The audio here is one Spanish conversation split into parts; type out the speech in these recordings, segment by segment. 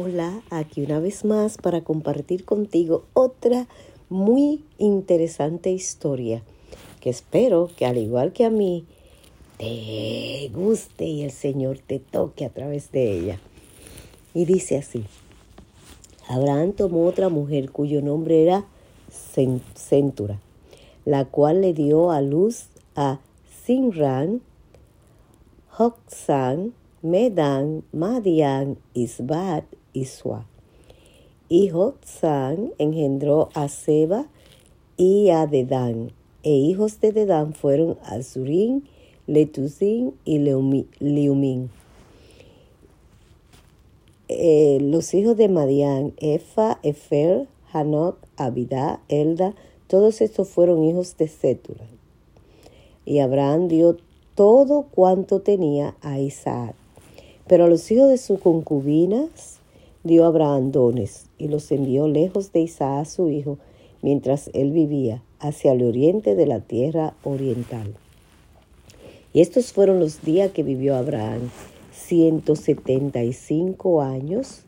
Hola, aquí una vez más para compartir contigo otra muy interesante historia que espero que al igual que a mí te guste y el Señor te toque a través de ella. Y dice así, Abraham tomó otra mujer cuyo nombre era Centura, la cual le dio a luz a Sinran, Hoxan, Medan, Madian, Isbat y Sua. Y Hoxan engendró a Seba y a Dedán, e hijos de Dedán fueron Azurín, Letuzín y Leumín. Eh, los hijos de Madian, Efa, Efer, Hanok, Abidá, Elda, todos estos fueron hijos de Cétula. Y Abraham dio todo cuanto tenía a Isaac. Pero a los hijos de sus concubinas dio Abraham dones y los envió lejos de Isaac su hijo, mientras él vivía hacia el oriente de la tierra oriental. Y estos fueron los días que vivió Abraham, 175 años,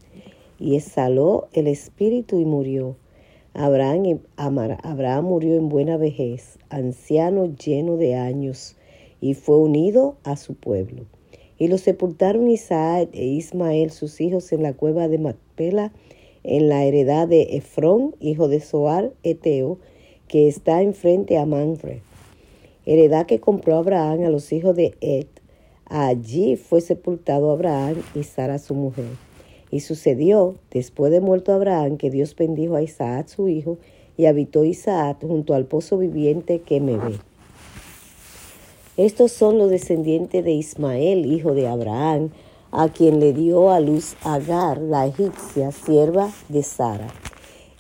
y exhaló el espíritu y murió. Abraham, Abraham murió en buena vejez, anciano lleno de años, y fue unido a su pueblo. Y lo sepultaron Isaac e Ismael, sus hijos, en la cueva de Macpela, en la heredad de Efrón, hijo de Soar, Eteo, que está enfrente a Manfred. Heredad que compró Abraham a los hijos de Ed. Allí fue sepultado Abraham y Sara su mujer. Y sucedió, después de muerto Abraham, que Dios bendijo a Isaac su hijo, y habitó Isaac junto al pozo viviente que me ve. Estos son los descendientes de Ismael, hijo de Abraham, a quien le dio a luz Agar, la egipcia, sierva de Sara.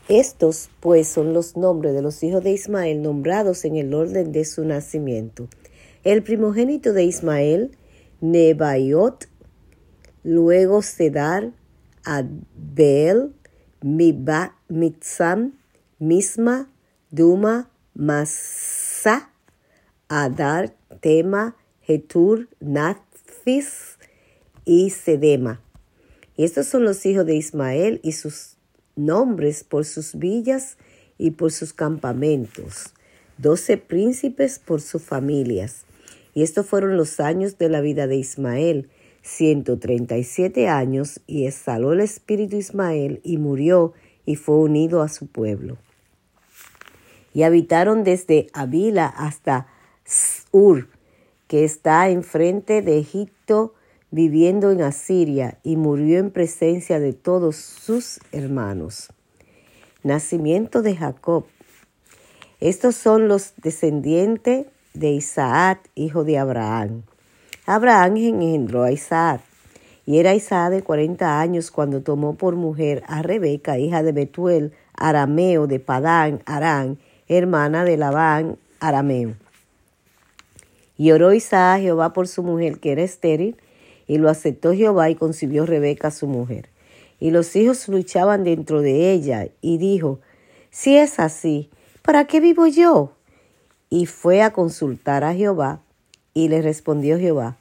Estos, pues, son los nombres de los hijos de Ismael nombrados en el orden de su nacimiento. El primogénito de Ismael, Nebaiot, luego Sedar, Adbel, Mitzam, Misma, Duma, Masa, Adar, Tema, Getur, Nathis y Sedema. Y estos son los hijos de Ismael y sus nombres por sus villas y por sus campamentos. Doce príncipes por sus familias. Y estos fueron los años de la vida de Ismael, ciento treinta y siete años, y exhaló el espíritu Ismael y murió y fue unido a su pueblo. Y habitaron desde Avila hasta Ur, que está enfrente de Egipto, viviendo en Asiria, y murió en presencia de todos sus hermanos. Nacimiento de Jacob. Estos son los descendientes de Isaac, hijo de Abraham. Abraham engendró a Isaac, y era Isaac de cuarenta años cuando tomó por mujer a Rebeca, hija de Betuel, arameo de Padán, Arán, hermana de Labán, arameo. Y oró Isaac a Jehová por su mujer, que era estéril, y lo aceptó Jehová y concibió Rebeca su mujer. Y los hijos luchaban dentro de ella, y dijo, Si es así, ¿para qué vivo yo? Y fue a consultar a Jehová, y le respondió Jehová,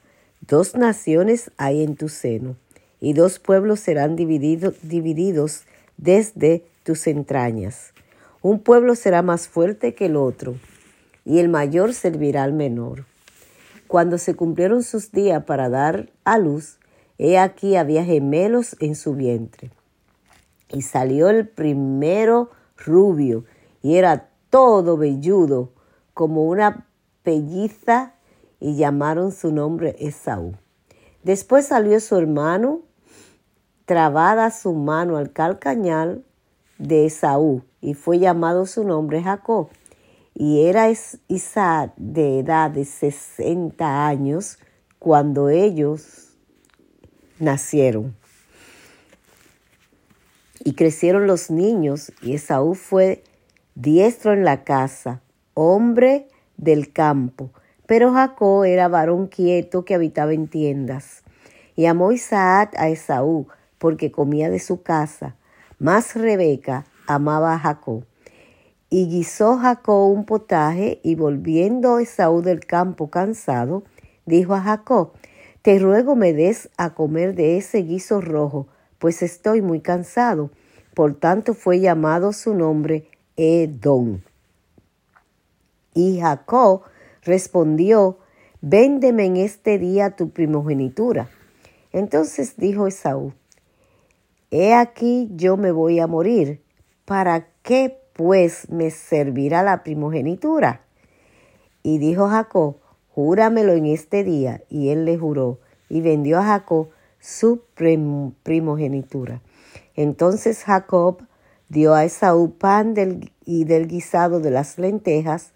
Dos naciones hay en tu seno, y dos pueblos serán divididos desde tus entrañas. Un pueblo será más fuerte que el otro, y el mayor servirá al menor. Cuando se cumplieron sus días para dar a luz, he aquí había gemelos en su vientre. Y salió el primero rubio, y era todo velludo, como una pelliza, y llamaron su nombre Esaú. Después salió su hermano, trabada su mano al calcañal de Esaú, y fue llamado su nombre Jacob y era Isaac de edad de 60 años cuando ellos nacieron. Y crecieron los niños y Esaú fue diestro en la casa, hombre del campo, pero Jacob era varón quieto que habitaba en tiendas. Y amó Isaac a Esaú porque comía de su casa, mas Rebeca amaba a Jacob. Y guisó Jacob un potaje, y volviendo Esaú del campo cansado, dijo a Jacob, Te ruego me des a comer de ese guiso rojo, pues estoy muy cansado. Por tanto fue llamado su nombre Edom. Y Jacob respondió, Véndeme en este día tu primogenitura. Entonces dijo Esaú, He aquí yo me voy a morir. ¿Para qué pues me servirá la primogenitura? Y dijo Jacob, Júramelo en este día. Y él le juró, y vendió a Jacob su primogenitura. Entonces Jacob dio a Esaú pan y del guisado de las lentejas,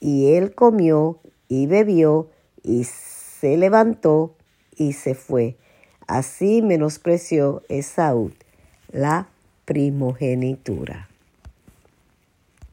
y él comió y bebió, y se levantó y se fue. Así menospreció Esaú la primogenitura.